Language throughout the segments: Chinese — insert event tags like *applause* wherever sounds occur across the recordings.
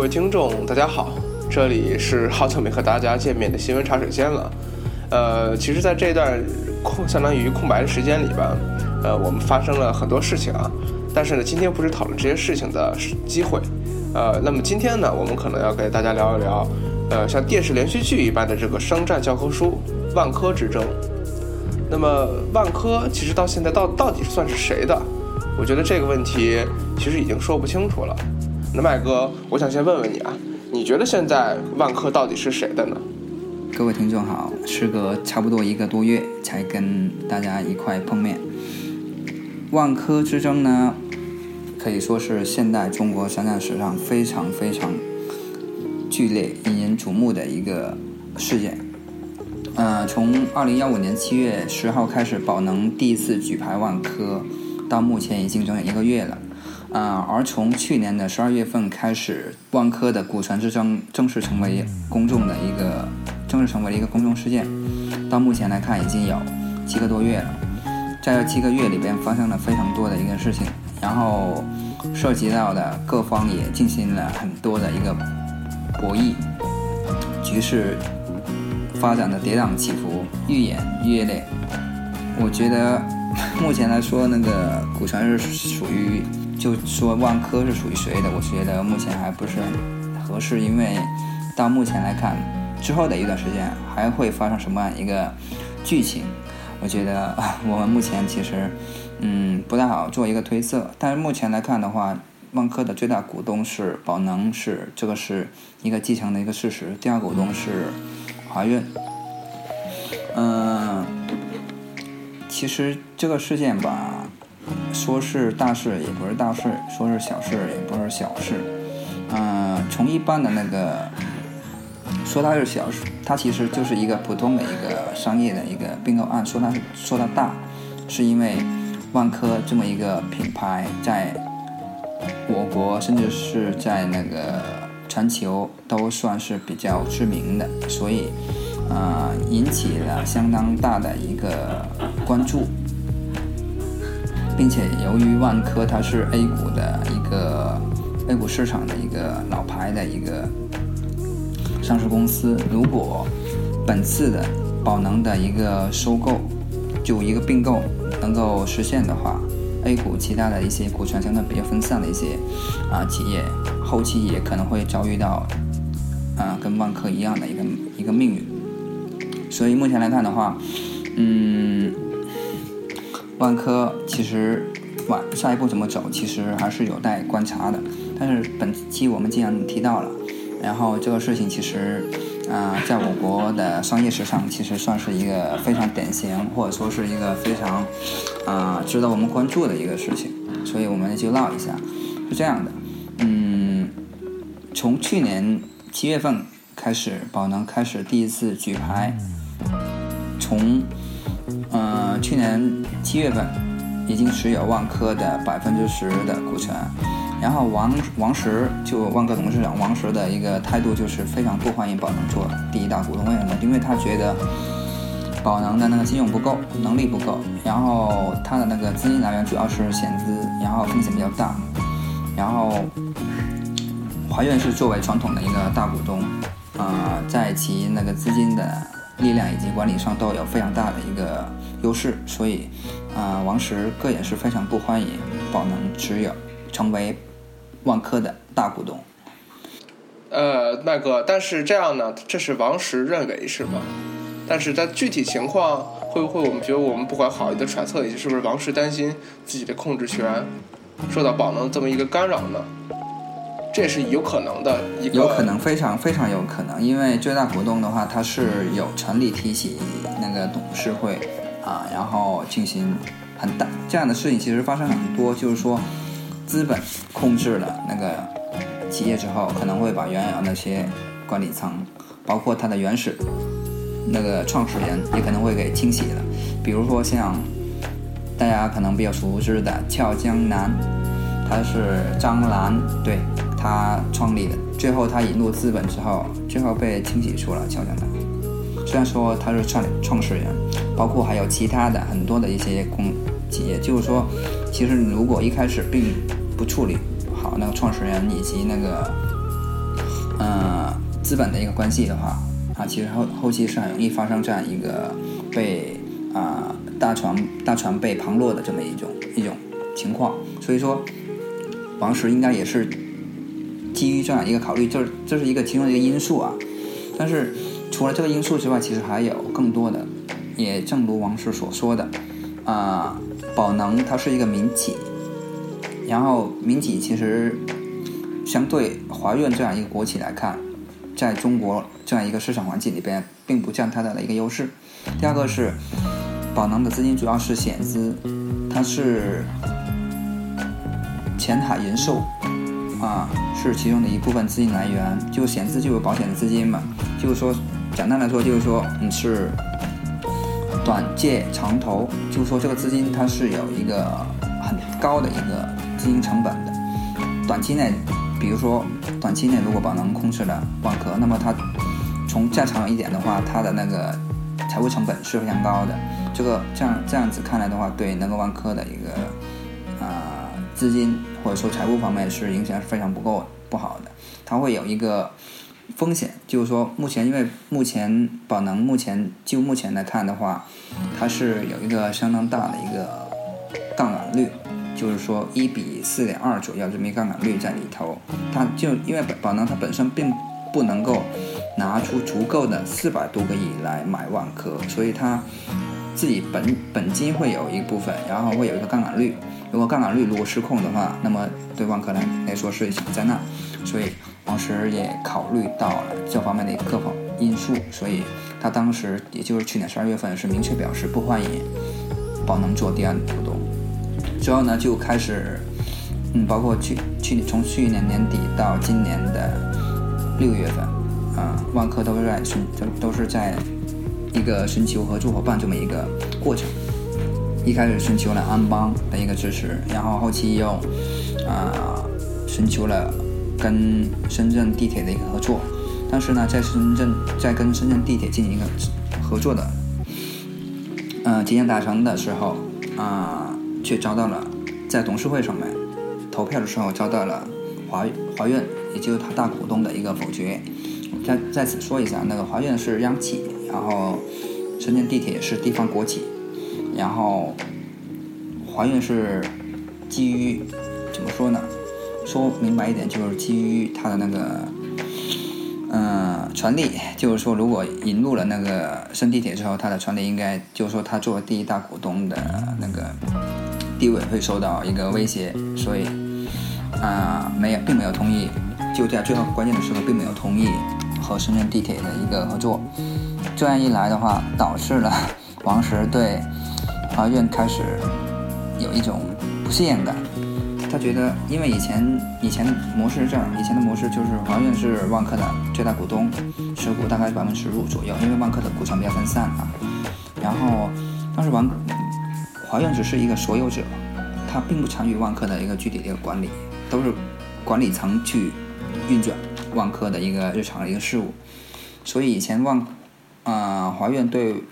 各位听众，大家好，这里是好久没和大家见面的新闻茶水间了。呃，其实，在这段空相当于空白的时间里吧，呃，我们发生了很多事情啊。但是呢，今天不是讨论这些事情的机会。呃，那么今天呢，我们可能要给大家聊一聊，呃，像电视连续剧一般的这个商战教科书——万科之争。那么，万科其实到现在到到底算是谁的？我觉得这个问题其实已经说不清楚了。那麦哥，我想先问问你啊，你觉得现在万科到底是谁的呢？各位听众好，时隔差不多一个多月才跟大家一块碰面。万科之争呢，可以说是现代中国商战史上非常非常剧烈、引人瞩目的一个事件。呃，从二零幺五年七月十号开始，宝能第一次举牌万科，到目前已经整整一个月了。啊，而从去年的十二月份开始，万科的股权之争正式成为公众的一个，正式成为了一个公众事件。到目前来看，已经有七个多月了。在这七个月里边，发生了非常多的一个事情，然后涉及到的各方也进行了很多的一个博弈，局势发展的跌宕起伏，愈演愈烈。我觉得 *laughs* 目前来说，那个股权是属于。就说万科是属于谁的？我觉得目前还不是很合适，因为到目前来看，之后的一段时间还会发生什么样一个剧情？我觉得我们目前其实嗯不太好做一个推测。但是目前来看的话，万科的最大股东是宝能，是这个是一个继承的一个事实。第二股东是华润。嗯，其实这个事件吧。说是大事也不是大事，说是小事也不是小事。嗯，从一般的那个说它是小事，它其实就是一个普通的一个商业的一个并购案。说它是说它大，是因为万科这么一个品牌在我国甚至是在那个全球都算是比较知名的，所以啊引起了相当大的一个关注。并且由于万科它是 A 股的一个 A 股市场的一个老牌的一个上市公司，如果本次的宝能的一个收购就一个并购能够实现的话，A 股其他的一些股权相对比较分散的一些啊企业，后期也可能会遭遇到啊跟万科一样的一个一个命运。所以目前来看的话，嗯。万科其实往下一步怎么走，其实还是有待观察的。但是本期我们既然提到了，然后这个事情其实啊，在我国的商业史上，其实算是一个非常典型，或者说是一个非常啊值得我们关注的一个事情。所以我们就唠一下，是这样的，嗯，从去年七月份开始，宝能开始第一次举牌，从。嗯，去年七月份已经持有万科的百分之十的股权，然后王王石就万科董事长王石的一个态度就是非常不欢迎宝能做第一大股东，为什么？因为他觉得宝能的那个信用不够，能力不够，然后他的那个资金来源主要是险资，然后风险比较大，然后华润是作为传统的一个大股东，啊，在其那个资金的。力量以及管理上都有非常大的一个优势，所以，啊，王石个人是非常不欢迎宝能持有成为万科的大股东。呃，麦哥，但是这样呢，这是王石认为是吗？但是在具体情况会不会，我们觉得我们不怀好意的揣测一下，是不是王石担心自己的控制权受到宝能这么一个干扰呢？这是有可能的，有可能非常非常有可能，因为最大股东的话，他是有权利提起那个董事会啊，然后进行很大这样的事情，其实发生很多，就是说资本控制了那个企业之后，可能会把原有那些管理层，包括它的原始那个创始人也可能会给清洗了。比如说像大家可能比较熟知的俏江南，他是张兰，对他创立的。最后他引入资本之后，最后被清洗出了俏江南。虽然说他是创创始人，包括还有其他的很多的一些公企业，就是说，其实如果一开始并不处理好那个创始人以及那个呃资本的一个关系的话，啊，其实后后期是很容易发生这样一个被啊大船大船被旁落的这么一种一种情况。所以说，王石应该也是基于这样一个考虑，这这是一个其中的一个因素啊。但是除了这个因素之外，其实还有更多的，也正如王石所说的，啊，宝能它是一个民企，然后民企其实相对华润这样一个国企来看，在中国这样一个市场环境里边，并不占太大的一个优势。第二个是宝能的资金主要是险资，它是前海人寿啊，是其中的一部分资金来源。就险资就有保险的资金嘛，就是说简单来说就是说你是短借长投，就是说这个资金它是有一个很高的一个资金成本的。短期内，比如说短期内如果宝能控制了万科，那么它从再长一点的话，它的那个财务成本是非常高的。这个这样这样子看来的话，对那个万科的一个啊、资金或者说财务方面是影响是非常不够不好的。它会有一个风险，就是说目前因为目前宝能目前就目前来看的话，它是有一个相当大的一个杠杆率。就是说一比四点二左右这么一个杠杆率在里头，它就因为宝能它本身并不能够拿出足够的四百多个亿来买万科，所以它自己本本金会有一部分，然后会有一个杠杆率。如果杠杆率如果失控的话，那么对万科来来说是一场灾难。所以王石也考虑到了这方面的各方因素，所以他当时也就是去年十二月份是明确表示不欢迎宝能做第二股东。之后呢，就开始，嗯，包括去去从去年年底到今年的六月份，啊，万科都是在寻都都是在一个寻求合作伙伴这么一个过程。一开始寻求了安邦的一个支持，然后后期又啊寻求了跟深圳地铁的一个合作，但是呢，在深圳在跟深圳地铁进行一个合作的，呃，即将达成的时候啊。却遭到了在董事会上面投票的时候遭到了华华润，也就是他大股东的一个否决。再再次说一下，那个华润是央企，然后深圳地铁是地方国企，然后华润是基于怎么说呢？说明白一点，就是基于他的那个嗯权利，就是说如果引入了那个深地铁之后，他的权利应该就是说他作为第一大股东的那个。地位会受到一个威胁，所以啊，没有，并没有同意，就在最后关键的时候，并没有同意和深圳地铁的一个合作。这样一来的话，导致了王石对华润开始有一种不信任感。他觉得，因为以前以前模式是这样，以前的模式就是华润是万科的最大股东，持股大概百分之十五左右，因为万科的股权比较分散啊。然后当时王。华润只是一个所有者，他并不参与万科的一个具体的一个管理，都是管理层去运转万科的一个日常的一个事务。所以以前万啊华润对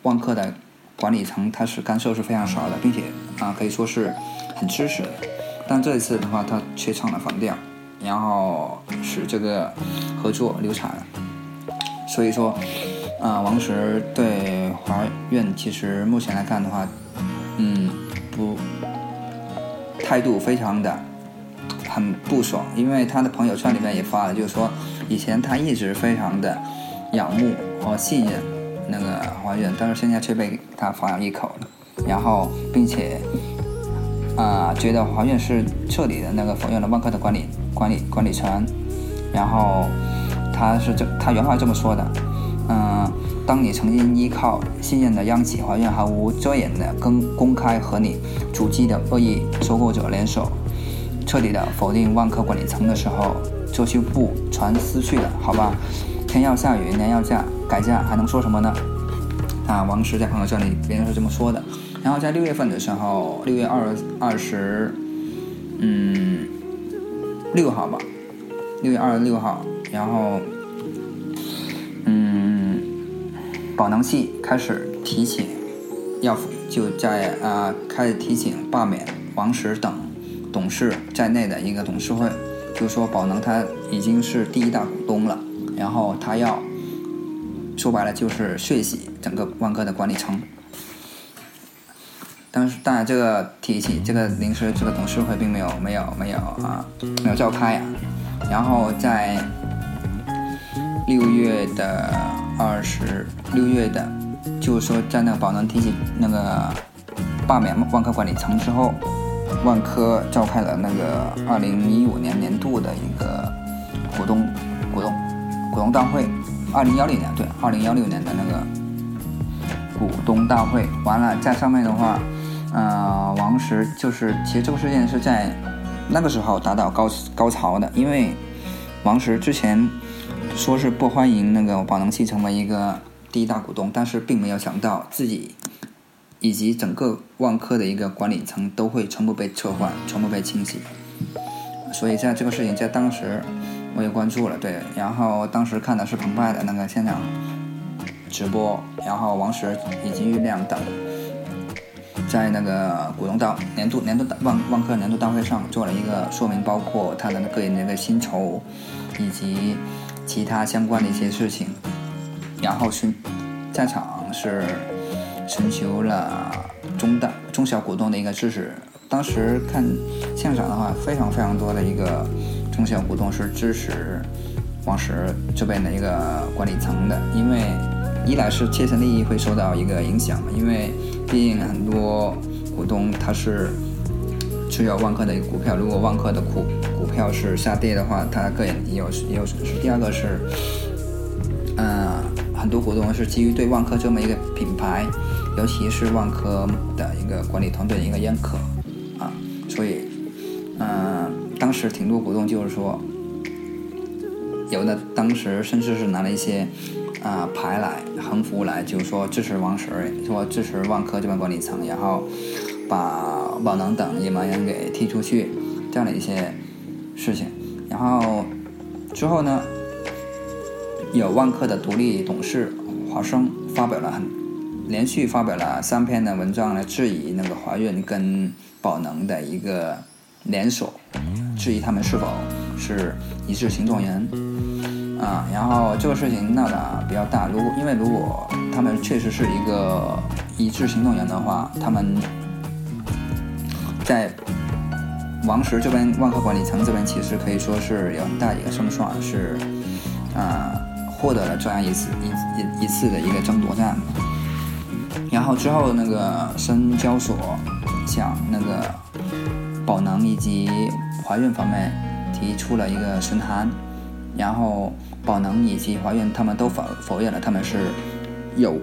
万科的管理层他是干涉是非常少的，并且啊可以说是很支持的。但这一次的话，他却唱了反调，然后使这个合作流产了。所以说。啊，王石对华润其实目前来看的话，嗯，不，态度非常的很不爽，因为他的朋友圈里面也发了，就是说以前他一直非常的仰慕和信任那个华润，但是现在却被他反咬一口了，然后并且啊，觉得华润是彻底的那个否认了万科的管理管理管理层，然后他是这他原话这么说的。嗯，当你曾经依靠信任的央企华润毫无遮掩的跟公开和你主机的恶意收购者联手，彻底的否定万科管理层的时候，遮羞布传丝去了，好吧？天要下雨，娘要嫁，改嫁还能说什么呢？啊，王石在朋友圈里别人是这么说的。然后在六月份的时候，六月二二十，嗯，六号吧，六月二十六号，然后，嗯，宝能系开始提请，要就在啊开始提请罢免王石等董事在内的一个董事会，就说宝能他已经是第一大股东了，然后他要说白了就是血洗整个万科的管理层。当时，当然，这个提起这个临时这个董事会并没有没有没有啊，没有召开啊。然后在六月的二十六月的，就是说在那个宝能提起那个罢免万科管理层之后，万科召开了那个二零一五年年度的一个股东股东股东大会，二零幺六年对，二零幺六年的那个股东大会完了，在上面的话。呃，王石就是，其实这个事件是在那个时候达到高高潮的，因为王石之前说是不欢迎那个宝能系成为一个第一大股东，但是并没有想到自己以及整个万科的一个管理层都会全部被撤换，全部被清洗。所以在这个事情在当时我也关注了，对，然后当时看的是澎湃的那个现场直播，然后王石以及郁亮等。在那个股东大年度年度大万万科年度大会上做了一个说明，包括他的个人的一个薪酬，以及其他相关的一些事情。然后寻在场是寻求了中大中小股东的一个支持。当时看现场的话，非常非常多的一个中小股东是支持王石这边的一个管理层的，因为一来是切身利益会受到一个影响嘛，因为。毕竟很多股东他是持有万科的一个股票，如果万科的股股票是下跌的话，他个人也有也有损失。第二个是，嗯，很多股东是基于对万科这么一个品牌，尤其是万科的一个管理团队的一个认可，所以，嗯，当时挺多股东就是说，有的当时甚至是拿了一些。啊，牌来横幅来，就是说支持王石，说支持万科这边管理层，然后把宝能等野蛮人给踢出去，这样的一些事情。然后之后呢，有万科的独立董事华生发表了很连续发表了三篇的文章来质疑那个华润跟宝能的一个联手，质疑他们是否是一致行动人。啊，然后这个事情闹得比较大。如果因为如果他们确实是一个一致行动人的话，他们在王石这边万科管理层这边其实可以说是有很大一个胜算，是啊获得了这样一次一一一次的一个争夺战。然后之后那个深交所向那个宝能以及华润方面提出了一个询函，然后。宝能以及华润他们都否否认了他们是有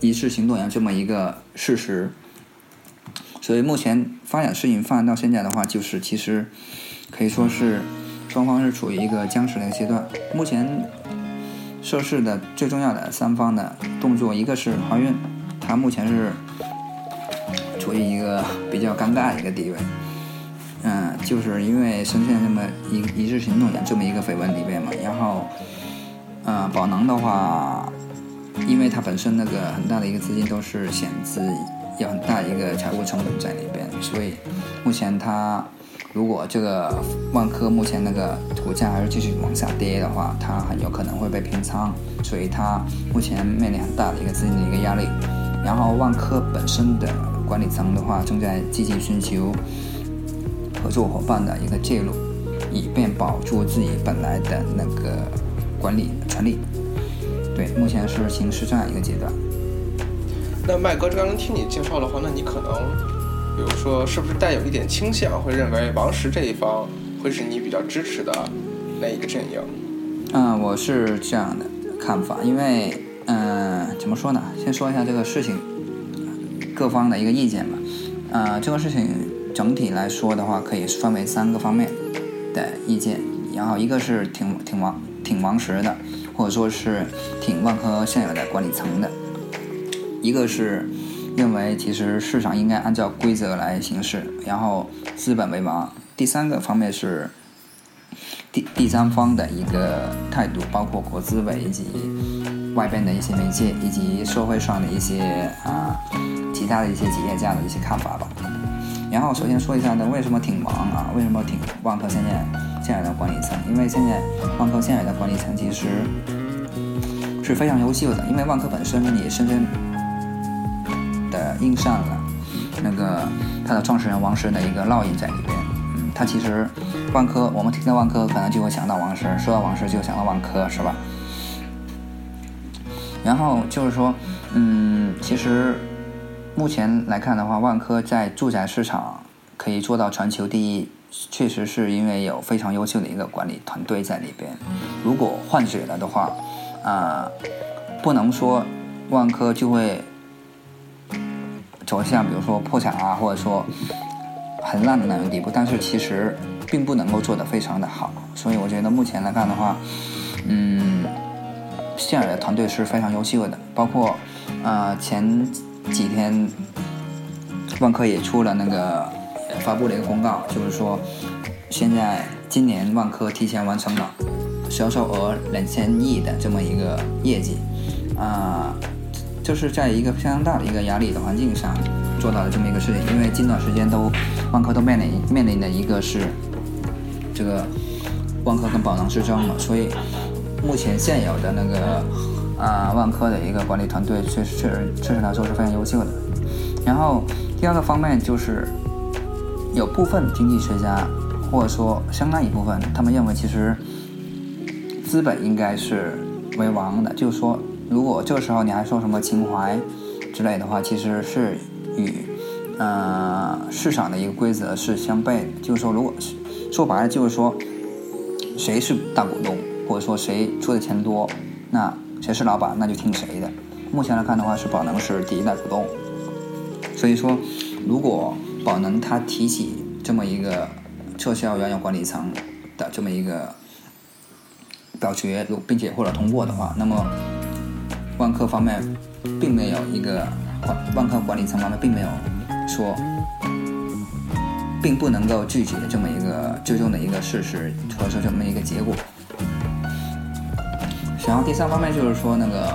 一致行动人这么一个事实，所以目前发展事情发展到现在的话，就是其实可以说是双方是处于一个僵持的一个阶段。目前涉事的最重要的三方的动作，一个是华润，它目前是处于一个比较尴尬的一个地位。嗯，就是因为深陷这么一一致行动人这么一个绯闻里面嘛，然后，嗯，宝能的话，因为它本身那个很大的一个资金都是险资，有很大一个财务成本在里边，所以目前它如果这个万科目前那个股价还是继续往下跌的话，它很有可能会被平仓，所以它目前面临很大的一个资金的一个压力。然后万科本身的管理层的话，正在积极寻求。合作伙伴的一个介入，以便保住自己本来的那个管理权利。对，目前是形势这样一个阶段。那麦哥刚刚听你介绍的话，那你可能，比如说，是不是带有一点倾向，会认为王石这一方会是你比较支持的那一个阵营？嗯，我是这样的看法，因为，嗯，怎么说呢？先说一下这个事情各方的一个意见吧。呃，这个事情。整体来说的话，可以分为三个方面的意见。然后一个是挺挺王挺王石的，或者说是挺万科现有的管理层的；一个是认为其实市场应该按照规则来行事，然后资本为王；第三个方面是第第三方的一个态度，包括国资委以及外边的一些媒介以及社会上的一些啊其他的一些企业家的一些看法吧。然后首先说一下呢，为什么挺忙啊？为什么挺万科现在现在的管理层？因为现在万科现在的管理层其实是非常优秀的，因为万科本身也深深的印上了那个他的创始人王石的一个烙印在里边。嗯，他其实万科，我们听到万科可能就会想到王石，说到王石就想到万科，是吧？然后就是说，嗯，其实。目前来看的话，万科在住宅市场可以做到全球第一，确实是因为有非常优秀的一个管理团队在里边。如果换血了的话，啊，不能说万科就会走向比如说破产啊，或者说很烂的那种地步，但是其实并不能够做得非常的好。所以我觉得目前来看的话，嗯，现在的团队是非常优秀的，包括啊前。几天，万科也出了那个发布了一个公告，就是说，现在今年万科提前完成了销售额两千亿的这么一个业绩，啊，就是在一个非常大的一个压力的环境上做到了这么一个事情。因为近段时间都万科都面临面临的一个是这个万科跟宝能之争嘛，所以目前现有的那个。啊，万科的一个管理团队确实确实确实来说是非常优秀的。然后第二个方面就是，有部分经济学家或者说相当一部分，他们认为其实资本应该是为王的，就是说，如果这个时候你还说什么情怀之类的话，其实是与呃市场的一个规则是相悖的。就是说，如果是说白了就是说，谁是大股东，或者说谁出的钱多，那。谁是老板，那就听谁的。目前来看的话，是宝能是第一大股东，所以说，如果宝能他提起这么一个撤销原有管理层的这么一个表决，并且获得通过的话，那么万科方面并没有一个万科管理层方面并没有说，并不能够拒绝这么一个最终的一个事实，或者说这么一个结果。然后第三方面就是说那个，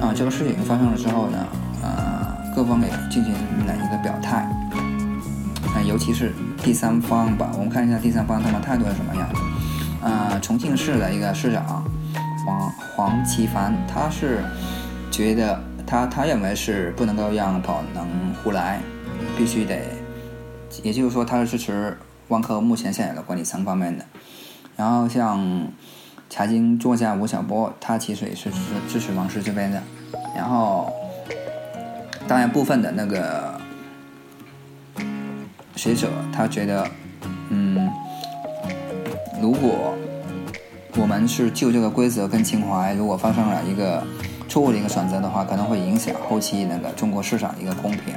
啊，这个事情发生了之后呢，呃，各方也进行了一个表态，啊，尤其是第三方吧，我们看一下第三方他们态度是什么样的。啊，重庆市的一个市长黄黄奇帆，他是觉得他他认为是不能够让宝能胡来，必须得，也就是说他是支持万科目前现有的管理层方面的。然后像。财经作家吴晓波，他其实也是支持支持王石这边的。然后，当然部分的那个学者，他觉得，嗯，如果我们是就这个规则跟情怀，如果发生了一个错误的一个选择的话，可能会影响后期那个中国市场的一个公平。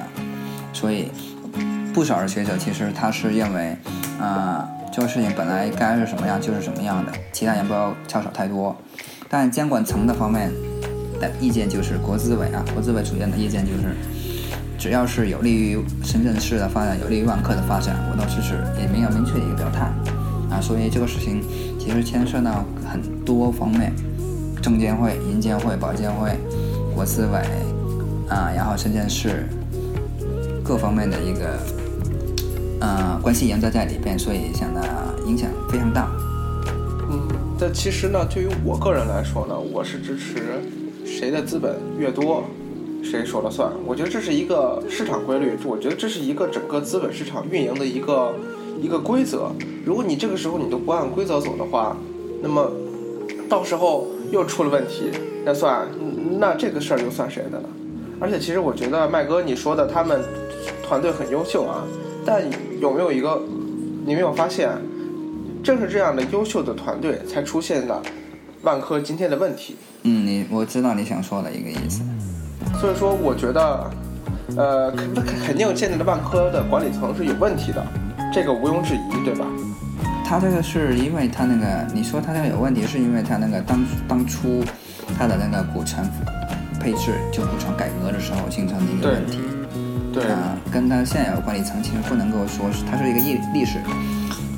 所以，不少的学者其实他是认为，啊。这个事情本来该是什么样就是什么样的，其他人不要插手太多。但监管层的方面的意见就是国资委啊，国资委主任的意见就是，只要是有利于深圳市的发展，有利于万科的发展，我都支持，也没有明确的一个表态啊。所以这个事情其实牵涉到很多方面，证监会、银监会、保监会、国资委啊，然后深圳市各方面的一个。呃，关系严在在里边，所以想呢影响非常大。嗯，但其实呢，对于我个人来说呢，我是支持谁的资本越多，谁说了算。我觉得这是一个市场规律，我觉得这是一个整个资本市场运营的一个一个规则。如果你这个时候你都不按规则走的话，那么到时候又出了问题，那算那这个事儿又算谁的了？而且其实我觉得麦哥你说的他们团队很优秀啊。但有没有一个，你没有发现，正是这样的优秀的团队，才出现了万科今天的问题。嗯，你我知道你想说的一个意思。所以说，我觉得，呃，肯肯定现在的万科的管理层是有问题的，这个毋庸置疑，对吧？他这个是因为他那个，你说他这个有问题，是因为他那个当当初他的那个股权配置就股权改革的时候形成的一个问题。对，啊，跟他现有管理层其实不能够说是，它是一个历历史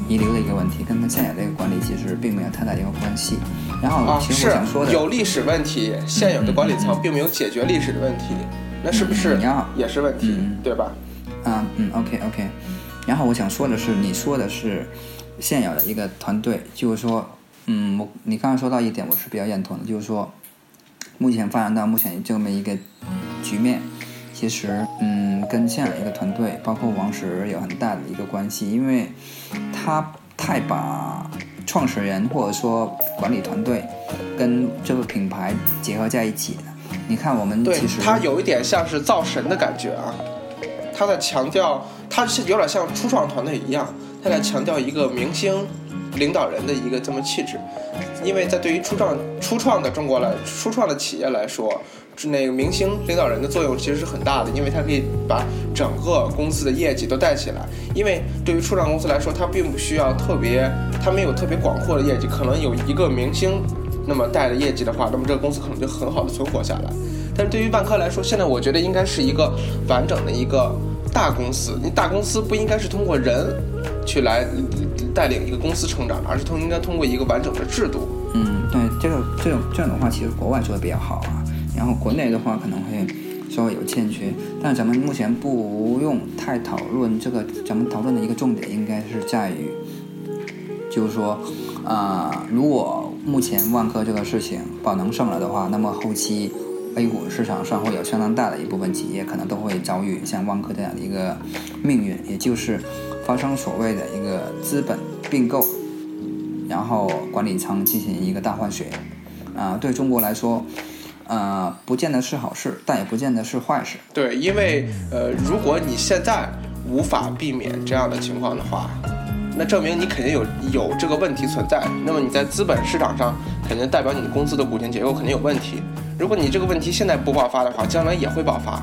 遗留的一个问题，跟他现有的一个管理其实并没有太大的一个关系。然后，啊，其实是我想说的，有历史问题，现有的管理层并没有解决历史的问题，那是不是你要也是问题，嗯对吧？啊，嗯，OK OK。然后我想说的是，你说的是现有的一个团队，就是说，嗯，我你刚刚说到一点，我是比较认同的，就是说，目前发展到目前这么一个局面，其实，嗯，跟现有一个团队，包括王石有很大的一个关系，因为他太把创始人或者说管理团队跟这个品牌结合在一起了。你看，我们其实他有一点像是造神的感觉啊，他在强调，他是有点像初创团队一样，他在强调一个明星领导人的一个这么气质，因为在对于初创初创的中国来初创的企业来说，那个明星领导人的作用其实是很大的，因为它可以把整个公司的业绩都带起来。因为对于初创公司来说，它并不需要特别，它没有特别广阔的业绩，可能有一个明星那么带的业绩的话，那么这个公司可能就很好的存活下来。但是对于万科来说，现在我觉得应该是一个完整的一个大公司。你大公司不应该是通过人去来带领一个公司成长，而是通应该通过一个完整的制度。嗯，对，这个这种这样的话，其实国外做的比较好啊，然后国内的话可能会稍微有欠缺，但咱们目前不用太讨论这个，咱们讨论的一个重点应该是在于，就是说，啊、如果目前万科这个事情宝能胜了的话，那么后期 A 股市场上会有相当大的一部分企业可能都会遭遇像万科这样的一个命运，也就是发生所谓的一个资本并购。然后管理层进行一个大换血，啊、对中国来说，呃，不见得是好事，但也不见得是坏事。对，因为呃，如果你现在无法避免这样的情况的话，那证明你肯定有有这个问题存在。那么你在资本市场上，肯定代表你的公司的股权结构肯定有问题。如果你这个问题现在不爆发的话，将来也会爆发。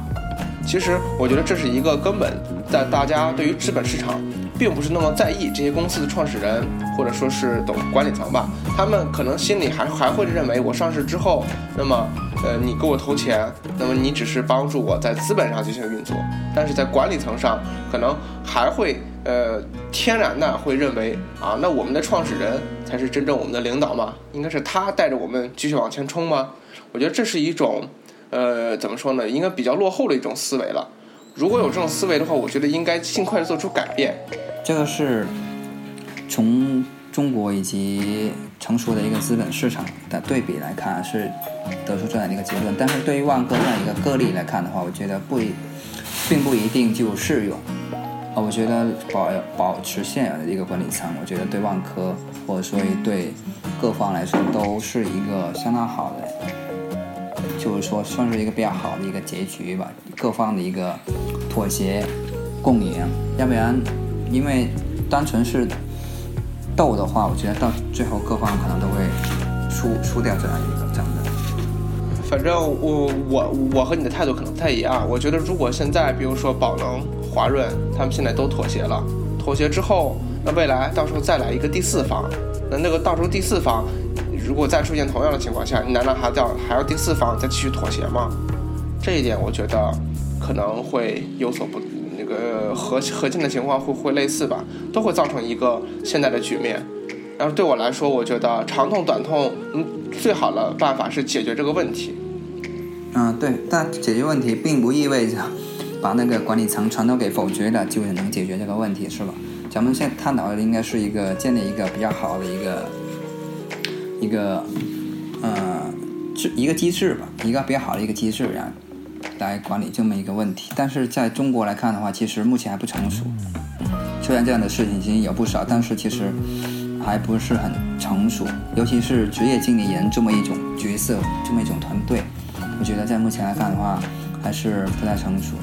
其实我觉得这是一个根本，在大家对于资本市场并不是那么在意这些公司的创始人或者说是董管理层吧，他们可能心里还还会认为我上市之后，那么呃你给我投钱，那么你只是帮助我在资本上进行运作，但是在管理层上可能还会呃天然的会认为啊，那我们的创始人才是真正我们的领导嘛，应该是他带着我们继续往前冲吗？我觉得这是一种。呃，怎么说呢？应该比较落后的一种思维了。如果有这种思维的话，我觉得应该尽快做出改变。这个是从中国以及成熟的一个资本市场的对比来看，是得出这样的一个结论。但是对于万科这样一个个例来看的话，我觉得不一，并不一定就适用。啊，我觉得保保持现有的一个管理层，我觉得对万科或者说对各方来说都是一个相当好的，就是说算是一个比较好的一个结局吧，各方的一个妥协共赢。要不然，因为单纯是斗的话，我觉得到最后各方可能都会输输掉这样一个战争。反正我我我和你的态度可能不太一样。我觉得如果现在比如说宝能、华润他们现在都妥协了，妥协之后，那未来到时候再来一个第四方，那那个到时候第四方如果再出现同样的情况下，你难道还要还要第四方再继续妥协吗？这一点我觉得可能会有所不那个核核心的情况会会类似吧，都会造成一个现在的局面。然后对我来说，我觉得长痛短痛，嗯，最好的办法是解决这个问题。嗯，对，但解决问题并不意味着把那个管理层全都给否决了，就能解决这个问题，是吧？咱们现探讨的应该是一个建立一个比较好的一个一个呃制一个机制吧，一个比较好的一个机制，然后来管理这么一个问题。但是在中国来看的话，其实目前还不成熟。虽然这样的事情已经有不少，但是其实还不是很成熟，尤其是职业经理人这么一种角色，这么一种团队，我觉得在目前来看的话，还是不太成熟。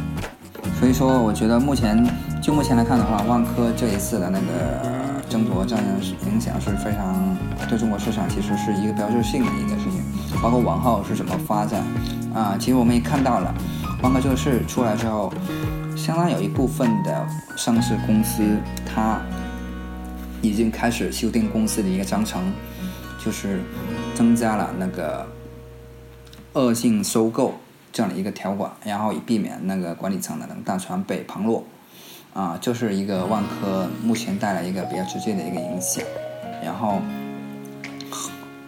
所以说，我觉得目前就目前来看的话，万科这一次的那个争夺战影响是非常对中国市场其实是一个标志性的一个事情，包括往后是怎么发展啊。其实我们也看到了，万科这个事出来之后，相当有一部分的上市公司它已经开始修订公司的一个章程，就是增加了那个恶性收购这样的一个条款，然后以避免那个管理层的那个大船被旁落。啊，这是一个万科目前带来一个比较直接的一个影响。然后，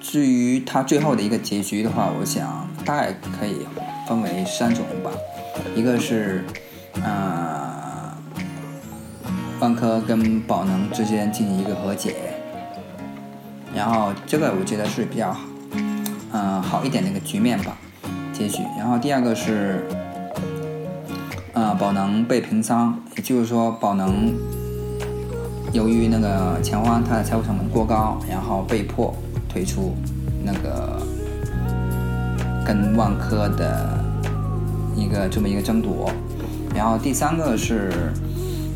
至于它最后的一个结局的话，我想大概可以分为三种吧。一个是，呃，万科跟宝能之间进行一个和解，然后这个我觉得是比较，嗯，好一点的一个局面吧，结局。然后第二个是。呃，宝能被平仓，也就是说，宝能由于那个钱荒它的财务成本过高，然后被迫退出那个跟万科的一个这么一个争夺。然后第三个是，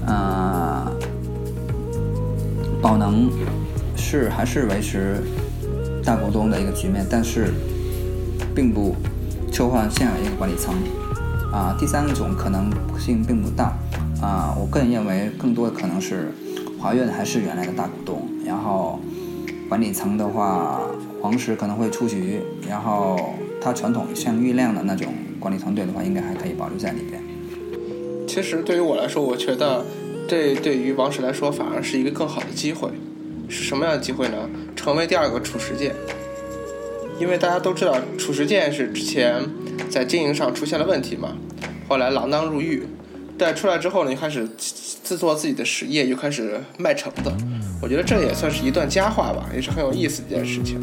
呃，宝能是还是维持大股东的一个局面，但是并不撤换现有一个管理层。啊，第三种可能性并不大，啊，我个人认为更多的可能是华润还是原来的大股东，然后管理层的话，黄石可能会出局，然后他传统像郁亮的那种管理团队的话，应该还可以保留在里边。其实对于我来说，我觉得这对于王石来说反而是一个更好的机会，是什么样的机会呢？成为第二个褚时健，因为大家都知道褚时健是之前。在经营上出现了问题嘛，后来锒铛入狱，但出来之后呢，又开始自做自己的实业，又开始卖橙子。我觉得这也算是一段佳话吧，也是很有意思一件事情。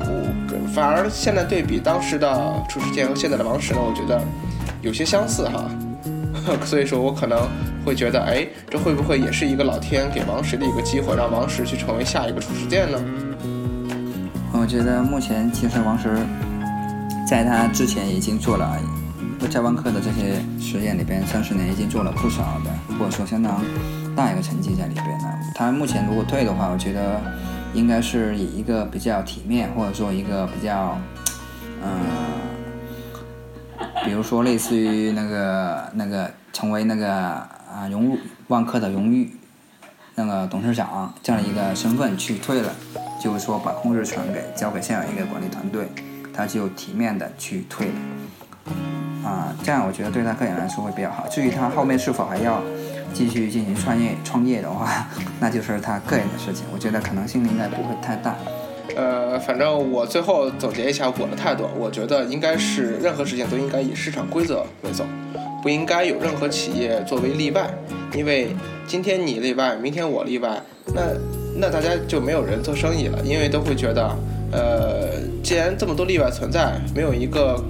我反而现在对比当时的褚时健和现在的王石呢，我觉得有些相似哈。*laughs* 所以说我可能会觉得，哎，这会不会也是一个老天给王石的一个机会，让王石去成为下一个褚时健呢？我觉得目前其实王石。在他之前已经做了在万科的这些实验里边，三十年已经做了不少的，或者说相当大一个成绩在里边了。他目前如果退的话，我觉得应该是以一个比较体面，或者说一个比较，嗯，比如说类似于那个那个成为那个啊荣万科的荣誉那个董事长这样的一个身份去退了，就是说把控制权给交给现有一个管理团队。他就体面的去退了，啊，这样我觉得对他个人来说会比较好。至于他后面是否还要继续进行创业创业的话，*laughs* 那就是他个人的事情。我觉得可能性应该不会太大。呃，反正我最后总结一下我的态度，我觉得应该是任何事情都应该以市场规则为走，不应该有任何企业作为例外。因为今天你例外，明天我例外，那那大家就没有人做生意了，因为都会觉得。呃，既然这么多例外存在，没有一个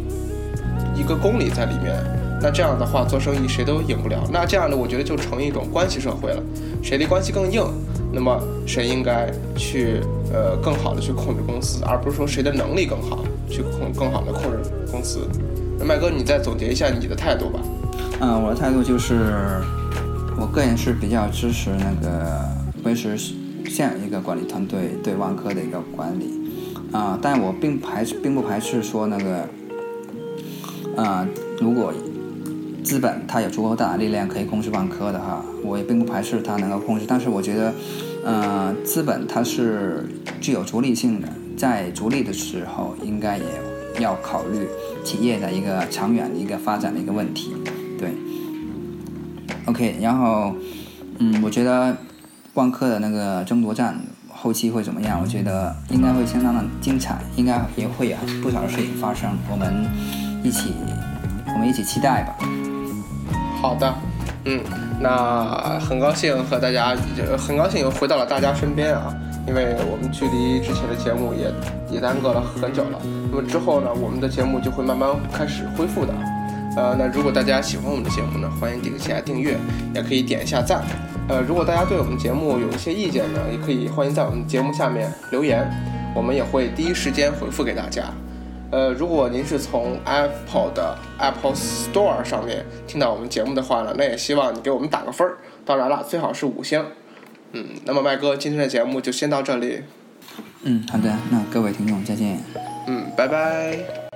一个公理在里面，那这样的话做生意谁都赢不了。那这样的，我觉得就成一种关系社会了，谁的关系更硬，那么谁应该去呃更好的去控制公司，而不是说谁的能力更好去控更好的控制公司。那麦哥，你再总结一下你的态度吧。嗯，我的态度就是，我个人是比较支持那个维持现有一个管理团队对万科的一个管理。啊，但我并排斥，并不排斥说那个，啊，如果资本它有足够大的力量可以控制万科的话，我也并不排斥它能够控制。但是我觉得，呃，资本它是具有逐利性的，在逐利的时候，应该也要考虑企业的一个长远的一个发展的一个问题。对，OK，然后，嗯，我觉得万科的那个争夺战。后期会怎么样？我觉得应该会相当的精彩，应该也会有不少的事情发生。我们一起，我们一起期待吧。好的，嗯，那很高兴和大家，很高兴又回到了大家身边啊，因为我们距离之前的节目也也耽搁了很久了。那么之后呢，我们的节目就会慢慢开始恢复的。呃，那如果大家喜欢我们的节目呢，欢迎点一下订阅，也可以点一下赞。呃，如果大家对我们节目有一些意见呢，也可以欢迎在我们节目下面留言，我们也会第一时间回复给大家。呃，如果您是从 Apple 的 Apple Store 上面听到我们节目的话呢，那也希望你给我们打个分儿，当然了，最好是五星。嗯，那么麦哥今天的节目就先到这里。嗯，好的，那各位听众再见。嗯，拜拜。